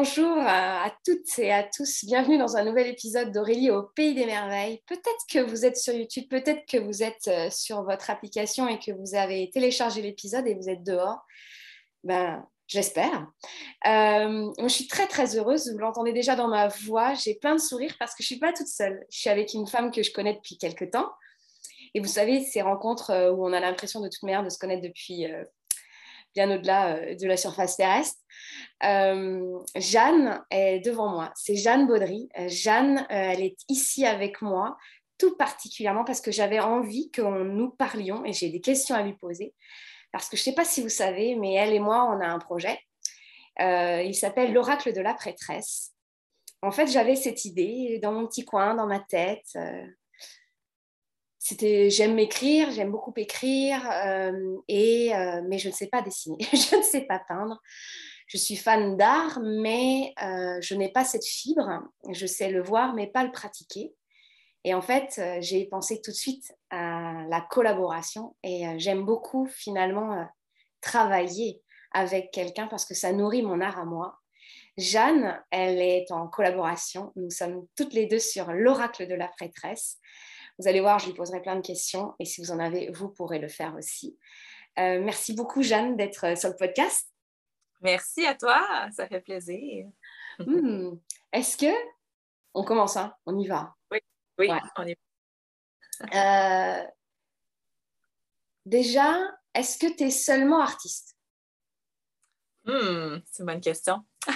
bonjour à toutes et à tous. Bienvenue dans un nouvel épisode d'Aurélie au Pays des Merveilles. Peut-être que vous êtes sur YouTube, peut-être que vous êtes euh, sur votre application et que vous avez téléchargé l'épisode et vous êtes dehors. Ben, j'espère. Euh, je suis très très heureuse. Vous l'entendez déjà dans ma voix. J'ai plein de sourires parce que je suis pas toute seule. Je suis avec une femme que je connais depuis quelques temps. Et vous savez, ces rencontres euh, où on a l'impression de toute manière de se connaître depuis bien au-delà de la surface terrestre. Euh, Jeanne est devant moi. C'est Jeanne Baudry. Euh, Jeanne, euh, elle est ici avec moi, tout particulièrement parce que j'avais envie que nous parlions et j'ai des questions à lui poser. Parce que je ne sais pas si vous savez, mais elle et moi, on a un projet. il s'appelle l'oracle de la prêtresse. En fait, j'avais cette idée dans mon petit coin, dans ma tête. C'était j'aime m'écrire, j'aime beaucoup écrire, et, mais je ne sais pas dessiner, je ne sais pas peindre je suis fan d'art, mais euh, je n'ai pas cette fibre. Je sais le voir, mais pas le pratiquer. Et en fait, euh, j'ai pensé tout de suite à la collaboration et euh, j'aime beaucoup finalement travailler avec quelqu'un parce que ça nourrit mon art à moi. Jeanne, elle est en collaboration. Nous sommes toutes les deux sur l'oracle de la prêtresse. Vous allez voir, je lui poserai plein de questions et si vous en avez, vous pourrez le faire aussi. merci beaucoup, Jeanne, d'être sur le podcast. Merci à toi, ça fait plaisir. Hmm. Est-ce que on commence, hein? on y va? Oui, oui, on y va. Euh, déjà, est-ce que tu es seulement artiste? Hmm, c'est une bonne question.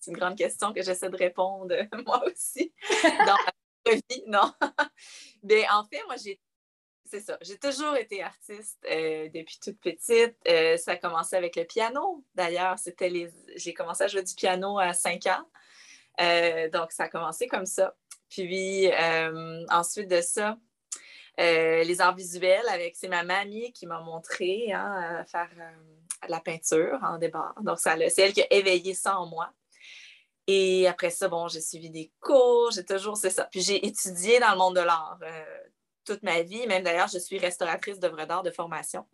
c'est une grande question que j'essaie de répondre moi aussi dans vie, non. Mais en fait, moi, j'ai c'est ça. J'ai toujours été artiste euh, depuis toute petite. Euh, ça a commencé avec le piano. D'ailleurs, c'était les... j'ai commencé à jouer du piano à 5 ans. Euh, donc, ça a commencé comme ça. Puis, ensuite de ça, les arts visuels avec c'est ma mamie qui m'a montré hein, à faire la peinture en débat. Donc, c'est elle qui a éveillé ça en moi. Et après ça, bon, j'ai suivi des cours, j'ai toujours, c'est ça. Puis j'ai étudié dans le monde de l'art toute ma vie. Même d'ailleurs, je suis restauratrice d'œuvres d'art de formation.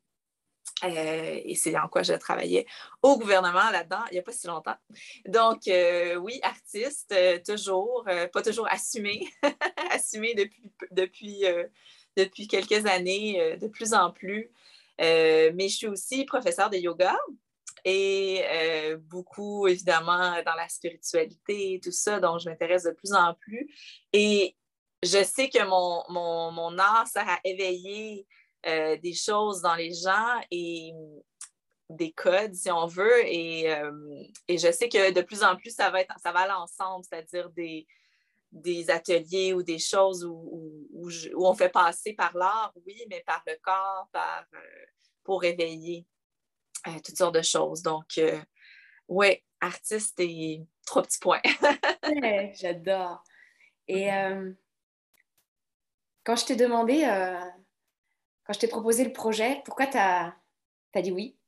Euh, et c'est en quoi je travaillais au gouvernement là-dedans il n'y a pas si longtemps. Donc, euh, oui, artiste, euh, toujours, pas toujours assumé, assumé depuis, depuis, depuis quelques années, de plus en plus. mais je suis aussi professeure de yoga et beaucoup, évidemment, dans la spiritualité et tout ça, donc je m'intéresse de plus en plus. Et je sais que mon, mon, art sert à éveiller euh, des choses dans les gens et des codes, si on veut. Euh, et, je sais que de plus en plus, ça va, être, ça va aller ensemble, c'est-à-dire des, des ateliers ou des choses où, où, on fait passer par l'art, oui, mais par le corps, euh, pour éveiller toutes sortes de choses. Donc, oui, artiste et trois petits points. J'adore. Et quand je t'ai demandé, euh, quand je t'ai proposé le projet, pourquoi tu as, dit oui?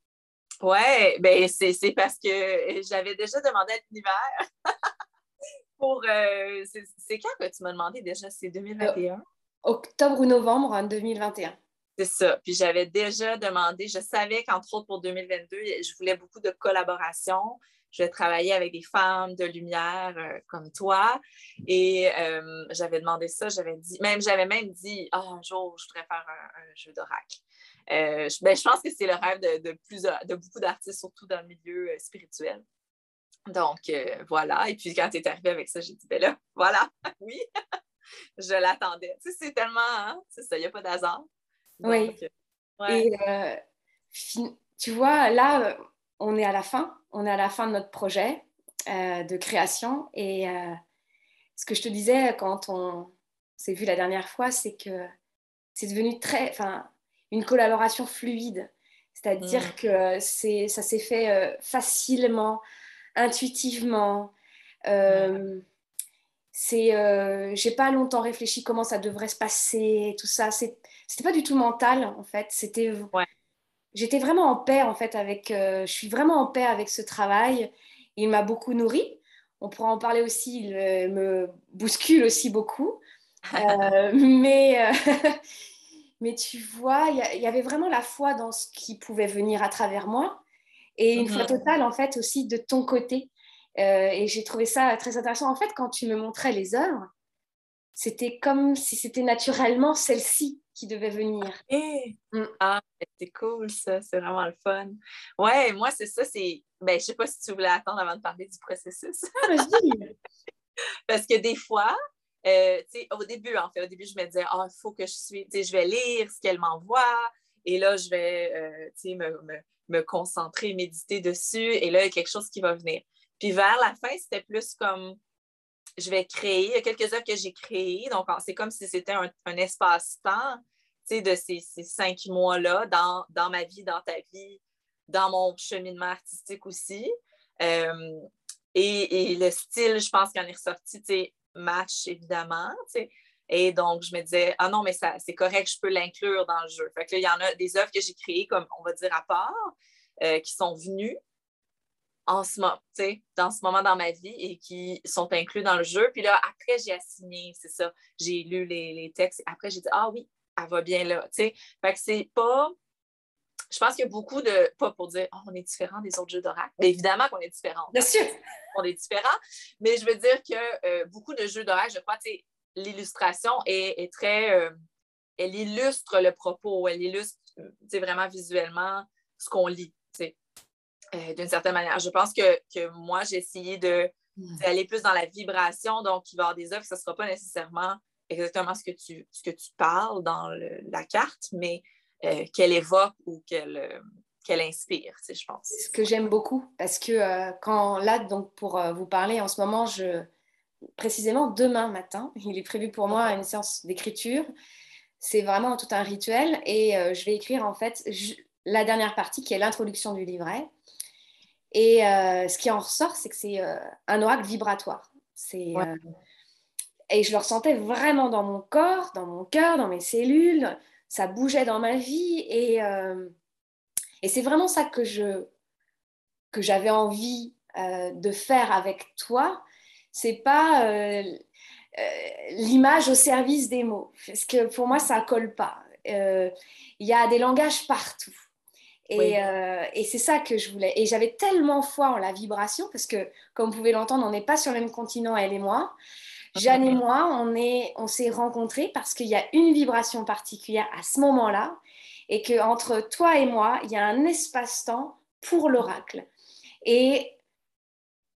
Oui, ben c'est parce que j'avais déjà demandé à l'univers. pour. Euh, c'est quand que tu m'as demandé déjà? C'est 2021? Euh, octobre ou novembre 2021. C'est ça. Puis j'avais déjà demandé, je savais qu'entre autres pour 2022, je voulais beaucoup de collaboration je vais travailler avec des femmes de lumière euh, comme toi. Et euh, j'avais demandé ça, j'avais dit, même j'avais même dit, oh, un jour, je voudrais faire un, jeu d'oracle. Euh, je, ben, je, pense que c'est le rêve de, de, de beaucoup d'artistes, surtout dans le milieu spirituel. Donc, voilà. Et puis, quand tu es arrivé avec ça, j'ai dit, ben là, voilà, oui, je l'attendais. Tu sais, c'est tellement, hein, c'est ça, il n'y a pas d'hasard. Oui. Et tu vois, là, on est à la fin, on est à la fin de notre projet euh, de création. Et euh, ce que je te disais quand on s'est vu la dernière fois, c'est que c'est devenu très, enfin, une collaboration fluide. C'est-à-dire mm. que c'est, ça s'est fait euh, facilement, intuitivement. C'est, j'ai pas longtemps réfléchi comment ça devrait se passer, tout ça. C'est, c'était pas du tout mental en fait. C'était j'étais vraiment en paix en fait avec, euh, je suis vraiment en paix avec ce travail. Il m'a beaucoup nourri. On pourra en parler aussi. Il euh, me bouscule aussi beaucoup. Euh, mais, mais tu vois, il y, avait vraiment la foi dans ce qui pouvait venir à travers moi et une foi mhm. totale en fait aussi de ton côté. et j'ai trouvé ça très intéressant. En fait, quand tu me montrais les œuvres, c'était comme si c'était naturellement celle-ci qui devait venir. Mm. Ah, c'est cool ça, c'est vraiment le fun. Ouais, moi c'est ça, c'est. Ben, je sais pas si tu voulais attendre avant de parler du processus. Ah, Parce que des fois, euh, au début, en fait, au début, je me disais, ah, il faut que je suis, je vais lire ce qu'elle m'envoie, et là, je vais, euh, me, me, me, concentrer, méditer dessus, et là, il y a quelque chose qui va venir. Puis vers la fin, c'était plus comme, je vais créer. Il y a quelques œuvres que j'ai créées. Donc, c'est comme si c'était un, espace-temps de ces, cinq mois-là dans, ma vie, dans ta vie, dans mon cheminement artistique aussi. Euh, et, le style, je pense qu'il en est ressorti, match évidemment. Et donc, je me disais, ah non, mais c'est correct, je peux l'inclure dans le jeu. Fait que il y en a des œuvres que j'ai créées, comme on va dire à part, euh, qui sont venues en ce moment, dans ce moment dans ma vie et qui sont inclus dans le jeu. Puis là, après, j'ai assigné, c'est ça, j'ai lu les, textes. Après, j'ai dit, ah oui, elle va bien là. Fait que c'est pas. Je pense qu'il y a beaucoup de. Pas pour dire, oh, on est différent des autres jeux d'oracle. Mais évidemment qu'on est différent. Bien sûr. On est différent. Mais je veux dire que euh, beaucoup de jeux d'oracle, je crois, l'illustration est, très. Euh, elle illustre le propos, elle illustre vraiment visuellement ce qu'on lit. Euh, d'une certaine manière. Je pense que, moi, j'ai essayé hmm. d'aller plus dans la vibration. Donc, il va y avoir des œuvres, ce ne sera pas nécessairement exactement ce que tu, ce que tu parles dans la carte, mais euh, qu'elle évoque ou qu'elle euh, qu'elle inspire, je pense. C'est ce que j'aime beaucoup, parce que quand là, donc pour vous parler, en ce moment, je précisément demain matin, il est prévu pour moi une séance d'écriture. C'est vraiment tout un rituel et je vais écrire en fait la dernière partie qui est l'introduction du livret. Et euh, ce qui en ressort, c'est que c'est euh, un oracle vibratoire. C'est, euh, et je le ressentais vraiment dans mon corps, dans mon cœur, dans mes cellules. Ça bougeait dans ma vie. Et, et c'est vraiment ça que, je, que j'avais envie de faire avec toi. C'est pas l'image au service des mots. Parce que pour moi, ça colle pas. Il y a des langages partout. Euh, et, c'est ça que je voulais. Et j'avais tellement foi en la vibration, parce que, comme vous pouvez l'entendre, on n'est pas sur le même continent, elle et moi. Jeanne et moi, on, est, on s'est rencontrés parce qu'il y a une vibration particulière à ce moment-là, et qu'entre toi et moi, il y a un espace-temps pour l'oracle. Et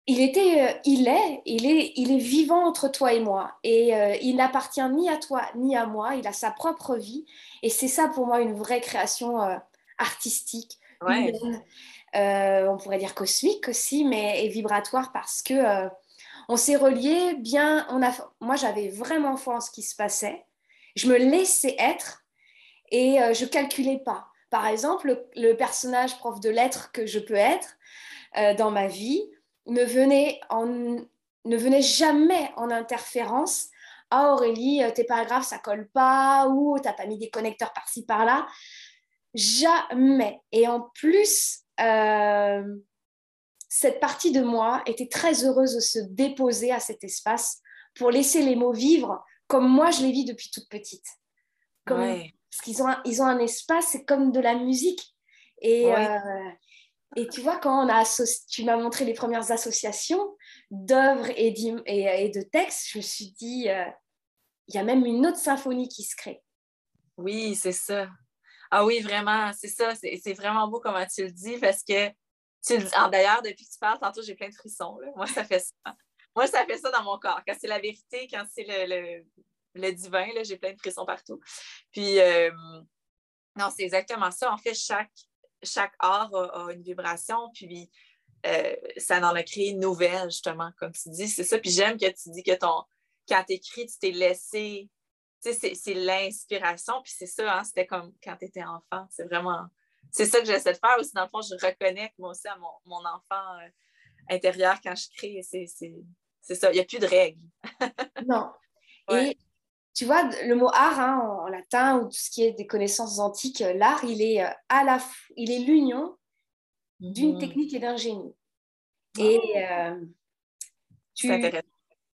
il était, euh, il est, il est, il est vivant entre toi et moi. Et euh, il n'appartient ni à toi ni à moi. Il a sa propre vie. Et c'est ça pour moi une vraie création artistique, euh, on pourrait dire cosmique aussi, mais et vibratoire parce que euh, on s'est relié bien. On a, moi, j'avais vraiment foi en ce qui se passait. Je me laissais être et euh, je calculais pas. Par exemple, le, personnage prof de lettres que je peux être dans ma vie ne venait, en, ne venait jamais en interférence ah Aurélie, tes paragraphes ça colle pas ou t'as pas mis des connecteurs par-ci par-là. Jamais. Et en plus, euh, cette partie de moi était très heureuse de se déposer à cet espace pour laisser les mots vivre comme moi je les vis depuis toute petite. Parce qu'ils ont, un, ils ont un espace, c'est comme de la musique. Et, euh, et tu vois, quand on a tu m'as montré les premières associations d'œuvres et, et, de textes, je me suis dit, euh, il y a même une autre symphonie qui se crée. Oui, c'est ça. Ah oui, vraiment, c'est ça. C'est vraiment beau comment tu le dis parce que tu ah, D'ailleurs, depuis que tu parles, tantôt, j'ai plein de frissons. Moi, ça fait ça. Moi, ça fait ça dans mon corps. Quand c'est la vérité, quand c'est le, le, divin, j'ai plein de frissons partout. Puis, euh, non, c'est exactement ça. En fait, chaque, chaque art a, une vibration, puis euh, ça en a créé une nouvelle, justement, comme tu dis. C'est ça. Puis j'aime que tu dis que ton, quand tu écris, tu t'es laissé c'est l'inspiration. Puis c'est ça, hein, c'était comme quand tu étais enfant. C'est vraiment. C'est ça que j'essaie de faire aussi. Dans le fond, je reconnais moi aussi à mon, enfant euh, intérieur quand je crée. C'est ça. Il n'y a plus de règles. non. Et tu vois, le mot art hein, en, latin ou tout ce qui est des connaissances antiques, euh, l'art, il est euh, à la il est l'union d'une mhm. technique et d'un génie. Et tu... C'est intéressant.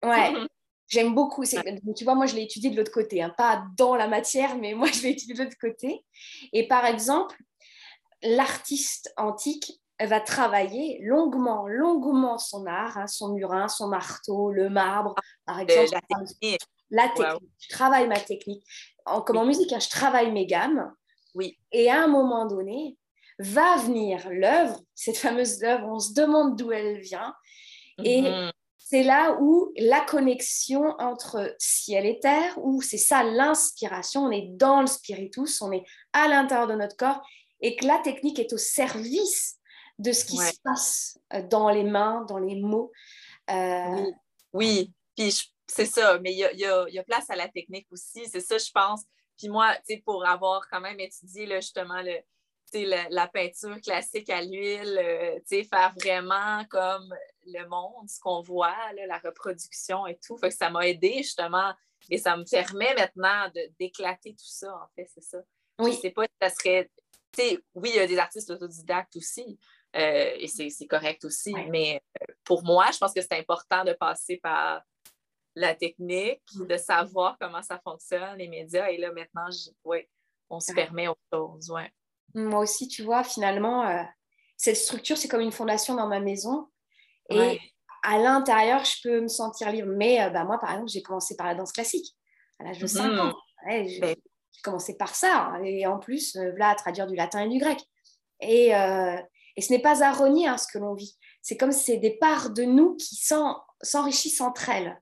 Ouais. J'aime beaucoup. Tu vois, moi, je l'ai étudié de l'autre côté, hein. pas dans la matière, mais moi, je l'ai étudié de l'autre côté. Et par exemple, l'artiste antique va travailler longuement, longuement son art, hein, son murin, son marteau, le marbre, par exemple. La technique. La technique. Je travaille ma technique. En, comme en musique, hein, je travaille mes gammes. Oui. Et à un moment donné, va venir l'œuvre, cette fameuse œuvre, on se demande d'où elle vient. Et mhm. C'est là où la connexion entre ciel et terre, où c'est ça l'inspiration, on est dans le spiritus, on est à l'intérieur de notre corps, et que la technique est au service de ce qui se passe euh, dans les mains, dans les mots. Euh, oui. puis c'est ça, mais il y a, place à la technique aussi, c'est ça, je pense. Puis moi, pour avoir quand même étudié là, justement le, la, peinture classique à l'huile, euh, faire vraiment comme le monde, ce qu'on voit, la reproduction et tout. Fait que ça m'a aidé justement et ça me permet maintenant d'éclater tout ça, en fait, c'est ça. Oui. Je sais pas si ça serait. oui, il y a des artistes autodidactes aussi, euh, et c'est correct aussi, mais euh, pour moi, je pense que c'est important de passer par la technique, mm. de savoir comment ça fonctionne, les médias, et là maintenant, ouais, on se permet autre chose. Ouais. Moi aussi, tu vois, finalement, euh, cette structure, c'est comme une fondation dans ma maison. Et à l'intérieur, je peux me sentir libre. Mais euh, bah, moi, par exemple, j'ai commencé par la danse classique à l'âge de 5 mhm. ans. Ben j'ai commencé par ça. Et en plus, euh, là, à traduire du latin et du grec. Et, et ce n'est pas à renier hein, ce que l'on vit. C'est comme si c'est des parts de nous qui s'enrichissent entre elles.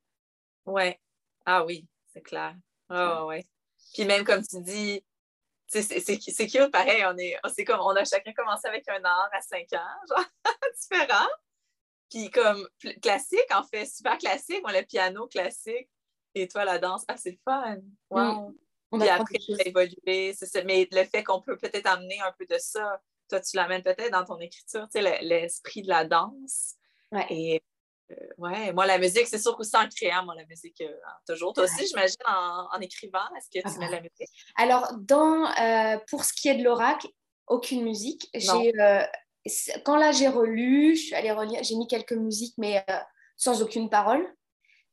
Ouais. Ah oui, c'est clair. Oh, ouais. Puis même comme tu dis, c'est cute, pareil, on est, c'est comme, on a chacun commencé avec un art à 5 ans, genre, différent. Puis comme classique, en fait, super classique, moi, le piano classique, et toi, la danse, ah, c'est fun, wow. Mm. Puis après, ça a évolué, c'est Mais le fait qu'on peut peut-être amener un peu de ça, toi, tu l'amènes peut-être dans ton écriture, tu sais, l'esprit de la danse. Ouais. Et euh, ouais, moi, la musique, c'est sûr qu'aussi en créant, moi, la musique, euh, toujours. Toi aussi, j'imagine, en, écrivant, est-ce que tu ah mets la musique? Alors, dans, euh, pour ce qui est de l'oracle, aucune musique. J'ai, quand là, j'ai relu, je suis allée relire, j'ai mis quelques musiques, mais sans aucune parole,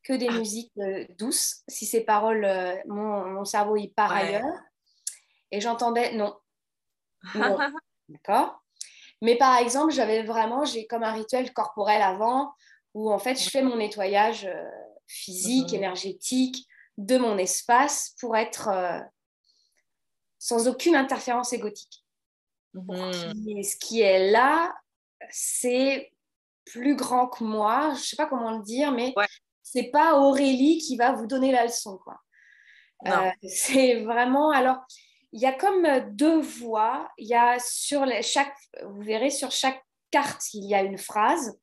que des ah. musiques douces. Si ces paroles, mon, mon, cerveau y part ailleurs. Et j'entendais non. non. D'accord mais par exemple, j'avais vraiment, j'ai comme un rituel corporel avant où en fait je fais mon nettoyage euh, physique, mhm. énergétique de mon espace pour être euh, sans aucune interférence égotique. Mhm. ce qui est là, c'est plus grand que moi, je ne sais pas comment le dire, mais ce n'est pas Aurélie qui va vous donner la leçon. Quoi. Euh, c'est vraiment. Alors, il y a comme deux voix. Il y a sur chaque, vous verrez sur chaque carte, il y a une phrase.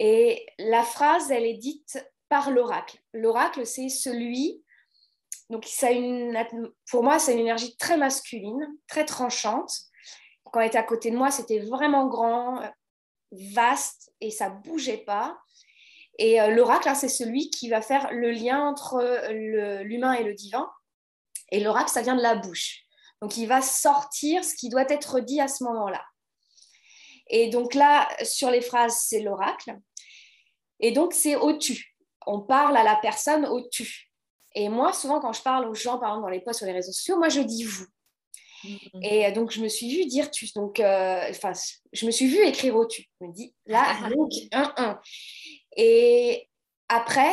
Et la phrase, elle est dite par l'oracle. L'oracle, c'est celui, donc ça pour moi, c'est une énergie très masculine, très tranchante. Quand elle était à côté de moi, c'était vraiment grand, vaste, et ça bougeait pas. Et euh, l'oracle, hein, c'est celui qui va faire le lien entre l'humain et le divin. Et l'oracle, ça vient de la bouche. Donc, il va sortir ce qui doit être dit à ce moment-là. Et donc là, sur les phrases, c'est l'oracle. Et donc, c'est au tu. On parle à la personne au tu. Et moi, souvent, quand je parle aux gens, par exemple, dans les posts sur les réseaux sociaux, moi, je dis vous. Mm-hmm. Et donc, je me suis vue dire tu. Donc, euh, enfin, je me suis vue écrire au tu. Je me dis là, donc, un, un. Et après,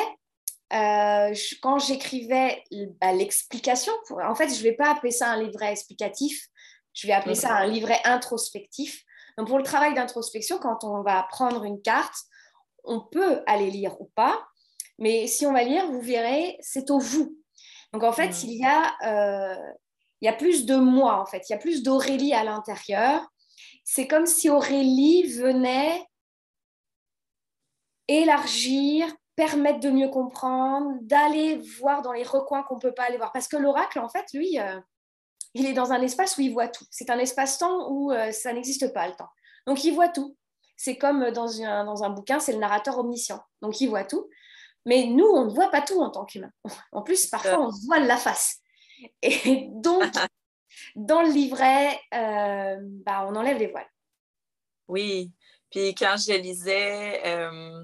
euh, quand j'écrivais bah, l'explication, en fait, je ne vais pas appeler ça un livret explicatif, je vais appeler ça un livret introspectif. Donc, pour le travail d'introspection, quand on va prendre une carte, on peut aller lire ou pas, mais si on va lire, vous verrez, c'est au vous. Donc, en fait, mm. il, y a, euh, il y a plus de moi, en fait. Il y a plus d'Aurélie à l'intérieur. C'est comme si Aurélie venait élargir, permettre de mieux comprendre, d'aller voir dans les recoins qu'on ne peut pas aller voir. Parce que l'oracle, en fait, lui, euh, il est dans un espace où il voit tout. C'est un espace-temps où euh, ça n'existe pas, le temps. Donc, il voit tout. C'est comme dans un, dans un bouquin, c'est le narrateur omniscient. Donc, il voit tout. Mais nous, on ne voit pas tout en tant qu'humain. En plus, parfois, on se voile la face. Et donc, dans le livret, euh, bah, on enlève les voiles. Oui. Puis quand je lisais, euh,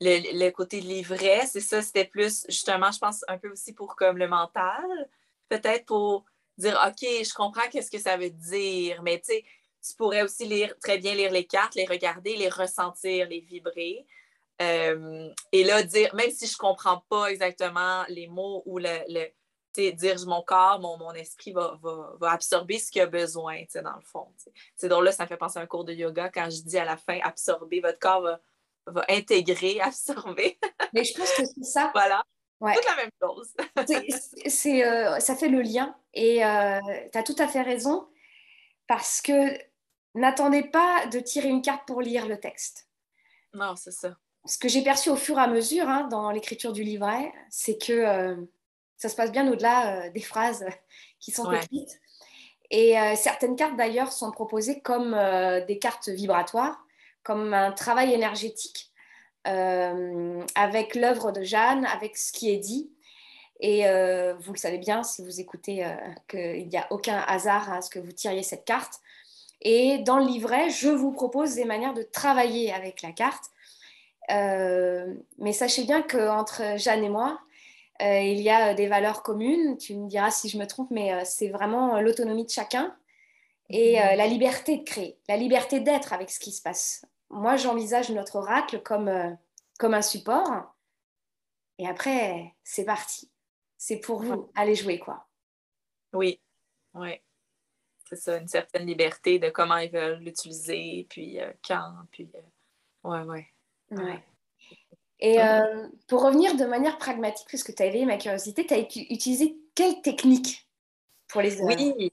le, le, côté livret, c'est ça, c'était plus justement, je pense, un peu aussi pour comme le mental, peut-être pour dire, OK, je comprends qu'est-ce que ça veut dire, mais tu sais, tu pourrais aussi lire, très bien lire les cartes, les regarder, les ressentir, les vibrer. Euh, et là, dire, même si je ne comprends pas exactement les mots ou le, le dire mon corps, mon, mon esprit va, va, absorber ce qu'il a besoin, dans le fond. C'est donc là, ça me fait penser à un cours de yoga quand je dis à la fin absorber, votre corps va, va intégrer, absorber. Mais je pense que c'est ça. voilà. Toute la même chose. c'est, euh, ça fait le lien. Et euh, tu as tout à fait raison, parce que n'attendez pas de tirer une carte pour lire le texte. Non, c'est ça. Ce que j'ai perçu au fur et à mesure hein, dans l'écriture du livret, c'est que euh, ça se passe bien au-delà des phrases qui sont écrites. Et certaines cartes, d'ailleurs, sont proposées comme des cartes vibratoires, comme un travail énergétique euh, avec l'œuvre de Jeanne, avec ce qui est dit. Et euh, vous le savez bien si vous écoutez euh, qu'il n'y a aucun hasard à ce que vous tiriez cette carte. Et dans le livret, je vous propose des manières de travailler avec la carte. Mais sachez bien qu'entre Jeanne et moi, il y a des valeurs communes. Tu me diras si je me trompe, mais c'est vraiment l'autonomie de chacun et mhm. la liberté de créer, la liberté d'être avec ce qui se passe moi, j'envisage notre oracle comme, euh, comme un support. Et après, c'est parti. C'est pour vous. Allez jouer, quoi. Oui, oui. C'est ça, une certaine liberté de comment ils veulent l'utiliser, puis euh, quand, puis... Euh, ouais, ouais. Ouais. Et pour revenir de manière pragmatique, puisque tu as éveillé ma curiosité, tu as utilisé quelle technique pour les œuvres? Oui.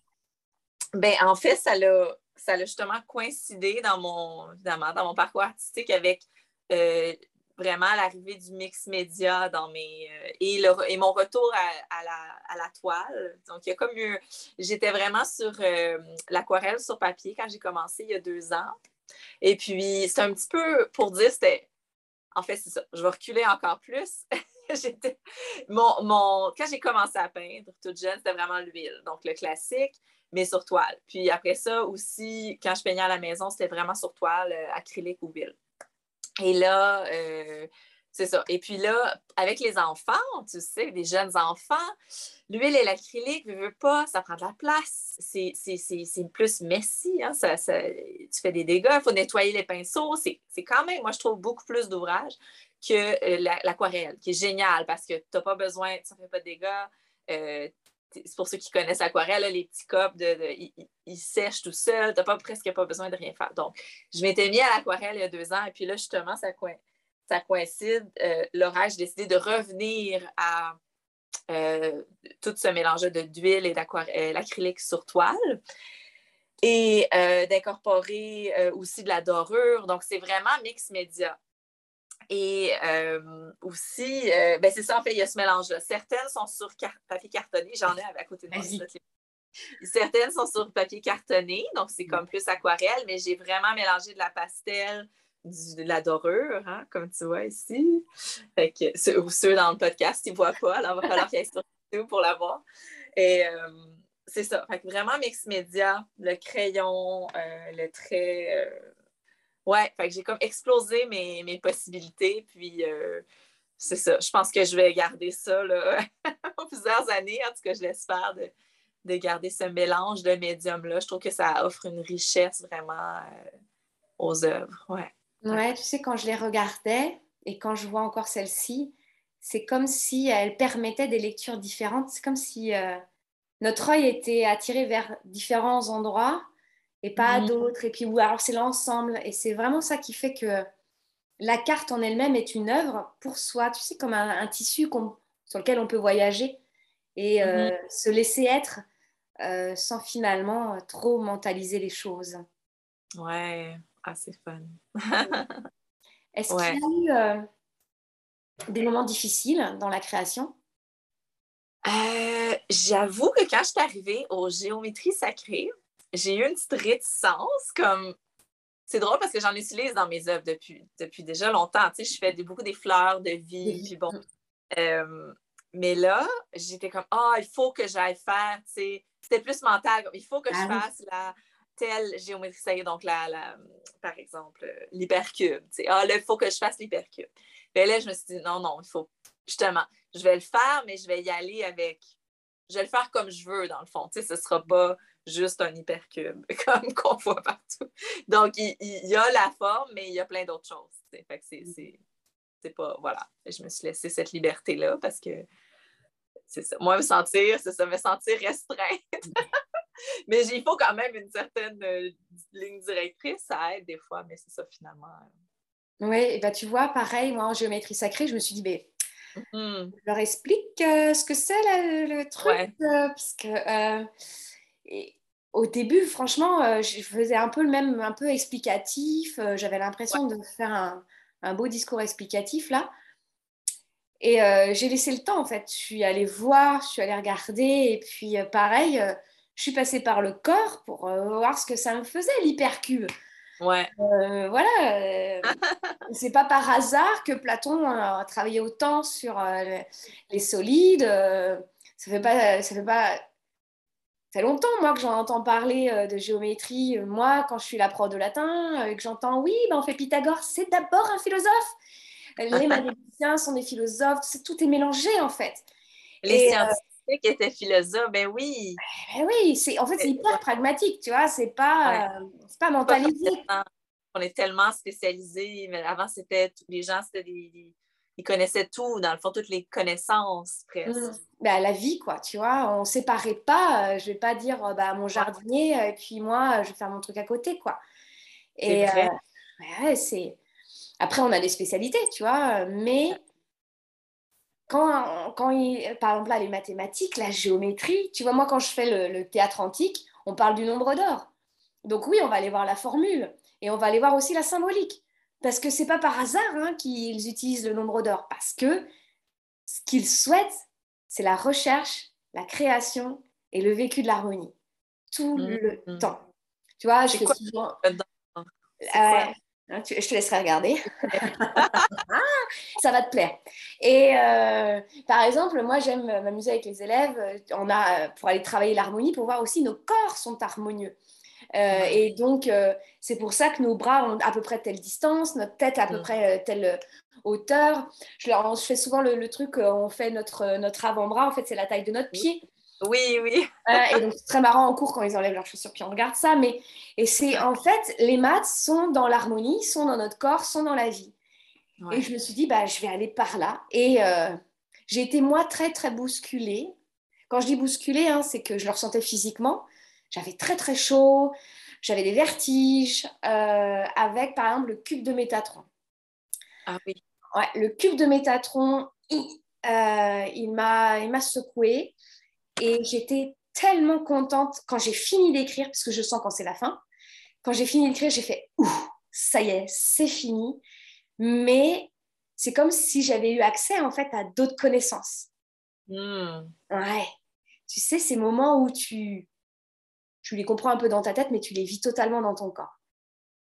Ben, en fait, ça l'a ça a justement coïncidé dans mon, évidemment, dans mon parcours artistique avec euh, vraiment l'arrivée du mix média dans mes euh, et, et, mon retour à, la, toile. Donc, il y a comme eu. J'étais vraiment sur euh, l'aquarelle sur papier quand j'ai commencé il y a deux ans. Et puis, c'est un petit peu pour dire, c'était. En fait, c'est ça. Je vais reculer encore plus. mon, mon... Quand j'ai commencé à peindre, toute jeune, c'était vraiment l'huile. Donc, le classique mais sur toile. Puis après ça aussi, quand je peignais à la maison, c'était vraiment sur toile, euh, acrylique ou huile. Et là, euh, c'est ça. Et puis là, avec les enfants, tu sais, des jeunes enfants, l'huile et l'acrylique, ne veux pas, ça prend de la place. C'est plus messy. Hein? Ça, tu fais des dégâts, il faut nettoyer les pinceaux. C'est quand même, moi, je trouve beaucoup plus d'ouvrage que euh, l'aquarelle, qui est génial parce que tu n'as pas besoin, ça ne fait pas de dégâts c'est pour ceux qui connaissent l'aquarelle, les petits copes, de, ils, sèchent tout seuls, tu n'as pas, presque pas besoin de rien faire. Donc, je m'étais mis à l'aquarelle il y a deux ans, et puis là, justement, ça, ça coïncide. Euh, Laura, j'ai décidé de revenir à euh, tout ce mélange de d'huile et d'acrylique euh, sur toile et d'incorporer aussi de la dorure. Donc, c'est vraiment mix média. Et euh, aussi, euh, ben c'est ça, en fait, il y a ce mélange-là. Certaines sont sur papier cartonné, j'en ai à côté de moi. Certaines sont sur papier cartonné, donc c'est comme plus aquarelle, mais j'ai vraiment mélangé de la pastel, de la dorure, hein, comme tu vois ici. Fait que ceux, ceux dans le podcast, ils ne voient pas, alors il va falloir qu'ils aillent sur YouTube pour la voir. Et euh, c'est ça. Fait que vraiment mix média, le crayon, le trait Ouais, fait que j'ai comme explosé mes, possibilités. Puis euh, c'est ça. Je pense que je vais garder ça là, plusieurs années. En tout cas, je l'espère de, garder ce mélange de médiums-là. Je trouve que ça offre une richesse vraiment euh, aux œuvres. Ouais. Ouais, tu sais, quand je les regardais et quand je vois encore celle-ci, c'est comme si elle permettait des lectures différentes. C'est comme si euh, notre œil était attiré vers différents endroits et pas mmh. d'autres. Et puis, alors c'est l'ensemble. Et c'est vraiment ça qui fait que la carte en elle-même est une œuvre pour soi, tu sais, comme un, tissu sur lequel on peut voyager et euh, mmh. se laisser être euh, sans finalement trop mentaliser les choses. Ouais, assez fun. Est-ce qu'il y a eu euh, des moments difficiles dans la création? J'avoue que quand je suis arrivée aux géométries sacrées, j'ai eu une petite réticence, comme c'est drôle parce que j'en utilise dans mes œuvres depuis, depuis déjà longtemps. Tu sais, je fais beaucoup des fleurs de vie, puis bon. Euh, mais là, j'étais comme, ah, il faut que j'aille faire, tu sais, c'était plus mental, il faut que je ah fasse la telle géométrie ça donc la, la, par exemple, l'hypercube. Ah, là, il faut que je fasse l'hypercube. Mais là, je me suis dit, non, non, il faut, justement, je vais le faire, mais je vais y aller avec, je vais le faire comme je veux, dans le fond. Tu sais, ce sera pas juste un hypercube, comme qu'on voit partout. Donc, il, y a la forme, mais il y a plein d'autres choses. Fait que c'est pas. Voilà. Je me suis laissé cette liberté-là parce que c'est ça. Moi, me sentir, c'est ça, me sentir restreinte. mais il faut quand même une certaine euh, ligne directrice. Ça aide des fois, mais c'est ça finalement. Oui, bah, tu vois, pareil, moi en géométrie sacrée, je me suis dit, mais mm-hmm. je leur explique euh, ce que c'est le, truc. Euh, parce que au début, franchement, je faisais un peu le même, un peu explicatif. J'avais l'impression de faire un, un, beau discours explicatif là. Et euh, j'ai laissé le temps en fait. Je suis allée voir, je suis allée regarder. Et puis euh, pareil, euh, je suis passée par le corps pour voir ce que ça me faisait, l'hypercube. Ouais. voilà. c'est pas par hasard que Platon a travaillé autant sur les solides. ça fait pas. Ça fait pas. Ça fait longtemps, moi, que j'en entends parler de géométrie. Moi, quand je suis la prof de latin, que j'entends, oui, ben, on fait Pythagore, c'est d'abord un philosophe les mathématiciens sont des philosophes, tout est mélangé en fait. Les euh, scientifiques étaient philosophes, ben oui. Ben oui, c'est, en fait, c'est hyper pragmatique, tu vois, c'est pas, euh, c'est pas mentalisé. On est tellement spécialisés, mais avant, c'était, les gens, c'était des, ils connaissaient tout, dans le fond, toutes les connaissances presque. Mmh. Ben, la vie, quoi, tu vois, on séparait pas, euh, je vais pas dire, bah, mon jardinier, et puis moi, je vais faire mon truc à côté, quoi. Et ouais, c'est après, on a des spécialités, tu vois, mais quand, quand il, par exemple, là, les mathématiques, la géométrie, tu vois, moi, quand je fais le, théâtre antique, on parle du nombre d'or. Donc oui, on va aller voir la formule et on va aller voir aussi la symbolique. Parce que c'est pas par hasard hein, qu'ils utilisent le nombre d'or, parce que ce qu'ils souhaitent, c'est la recherche, la création et le vécu de l'harmonie. Tout mmh, le mmh. temps. Tu vois, je fais souvent... Hein, je te laisserai regarder. ça va te plaire. Et euh, par exemple, moi, j'aime m'amuser avec les élèves. On a, pour aller travailler l'harmonie, pour voir aussi nos corps sont harmonieux. Euh, et donc, euh, c'est pour ça que nos bras ont à peu près telle distance, notre tête à peu près telle hauteur. Je, je fais souvent le, le truc, on fait notre, notre avant-bras, en fait, c'est la taille de notre pied. Oui, oui. et donc, c'est très marrant en cours quand ils enlèvent leurs chaussures, puis on regarde ça. Mais, et c'est en fait, les maths sont dans l'harmonie, sont dans notre corps, sont dans la vie. Et je me suis dit, bah, je vais aller par là. Et euh, j'ai été, moi, très, très bousculée. Quand je dis bousculée, hein, c'est que je le ressentais physiquement. J'avais très, très chaud. J'avais des vertiges euh, avec, par exemple, le cube de Métatron. Ah oui. Ouais, le cube de Métatron, il, euh, il m'a secoué. Et j'étais tellement contente quand j'ai fini d'écrire, parce que je sens quand c'est la fin. Quand j'ai fini d'écrire, j'ai fait Ouh, ça y est, c'est fini. Mais c'est comme si j'avais eu accès en fait à d'autres connaissances. Hmm. Ouais. Tu sais, ces moments où tu, tu les comprends un peu dans ta tête, mais tu les vis totalement dans ton corps.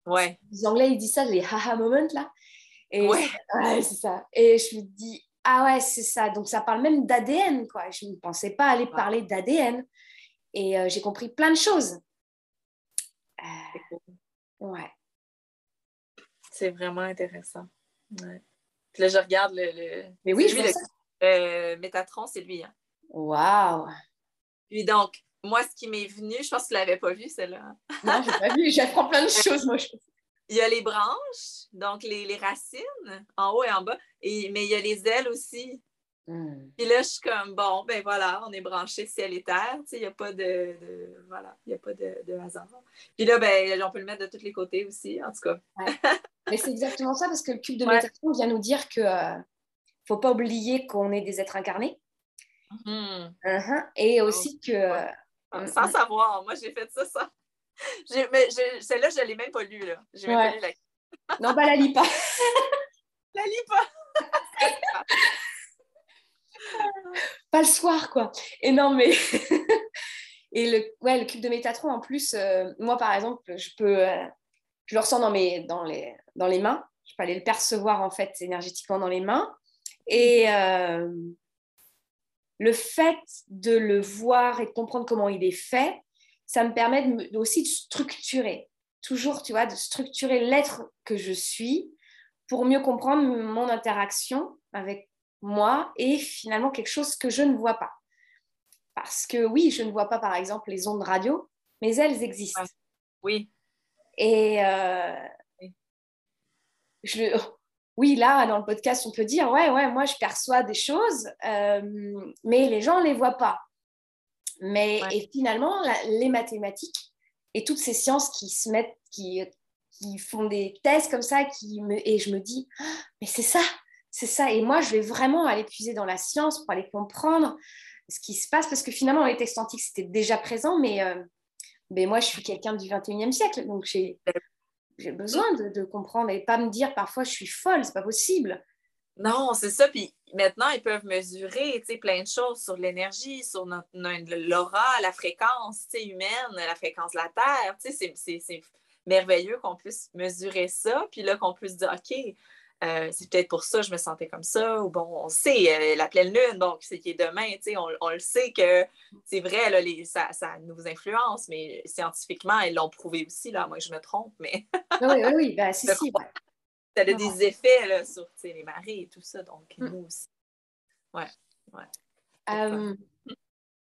Ouais. Les Anglais, ils disent ça, les haha moments là. Et ouais. ouais c'est ça. Et je me dis, ah ouais, c'est ça. Donc ça parle même d'ADN, quoi. Je ne pensais pas aller parler d'ADN. Et euh, j'ai compris plein de choses. Euh, ouais. C'est vraiment intéressant. Ouais. là, je regarde le. Mais oui, je lui, le, euh, Métatron, c'est lui. Hein. Waouh! Puis donc, moi, ce qui m'est venu, je pense que tu ne l'avais pas vu, celle-là. non, je n'ai pas vu. J'apprends plein de choses, moi. Je... Il y a les branches, donc les, racines, en haut et en bas, et, mais il y a les ailes aussi. Hmm. Puis là, je suis comme, bon, ben voilà, on est branché ciel et terre, il n'y a pas de, voilà, il a pas de, hasard. Puis là, ben, on peut le mettre de tous les côtés aussi, en tout cas. Mais c'est exactement ça, parce que le cube de ouais. vient nous dire que ne euh, faut pas oublier qu'on est des êtres incarnés. Mm-hmm. Uh-huh. Et aussi que... Euh, Sans savoir, moi j'ai fait ça ça mais celle-là, je ne l'ai même pas lue. Là. J'ai même pas lu la... non, bah, la lis pas. la lis pas. pas le soir, quoi. Et non, mais. Et le, ouais, le cube de Métatron, en plus, euh, moi, par exemple, je peux. Euh, je le ressens dans, mes, dans, les, dans les mains. Je peux aller le percevoir, en fait, énergétiquement dans les mains. Et. Euh, le fait de le voir et de comprendre comment il est fait, ça me permet aussi de structurer, toujours, tu vois, de structurer l'être que je suis pour mieux comprendre mon interaction avec moi et finalement quelque chose que je ne vois pas. Parce que oui, je ne vois pas par exemple les ondes radio, mais elles existent. Oui. Et euh, je, oui, là, dans le podcast, on peut dire, ouais, ouais, moi, je perçois des choses, euh, mais les gens ne les voient pas. Mais et finalement, les mathématiques et toutes ces sciences qui se mettent, qui, qui font des tests comme ça, qui me, et je me dis, ah, mais c'est ça, c'est ça. Et moi, je vais vraiment aller puiser dans la science pour aller comprendre ce qui se passe, parce que finalement, les textes antiques, c'était déjà présent, mais, euh, mais moi, je suis quelqu'un du 21e siècle, donc j'ai besoin de, de, comprendre et pas me dire parfois je suis folle, c'est pas possible. Non, c'est ça. Puis maintenant, ils peuvent mesurer plein de choses sur l'énergie, sur l'aura, la fréquence humaine, la fréquence de la Terre. C'est merveilleux qu'on puisse mesurer ça. Puis là, qu'on puisse dire, OK, euh, c'est peut-être pour ça que je me sentais comme ça. Ou bon, on sait, euh, la pleine lune, donc c'est qui est demain, on, on, le sait que c'est vrai, là, les, ça, ça, nous influence, mais scientifiquement, ils l'ont prouvé aussi. Là, moi, je me trompe, mais. oui, oui, oui, ben, si, si ça a des effets là, sur les marées et tout ça. Donc, mm. nous aussi. Ouais, ouais. Euh,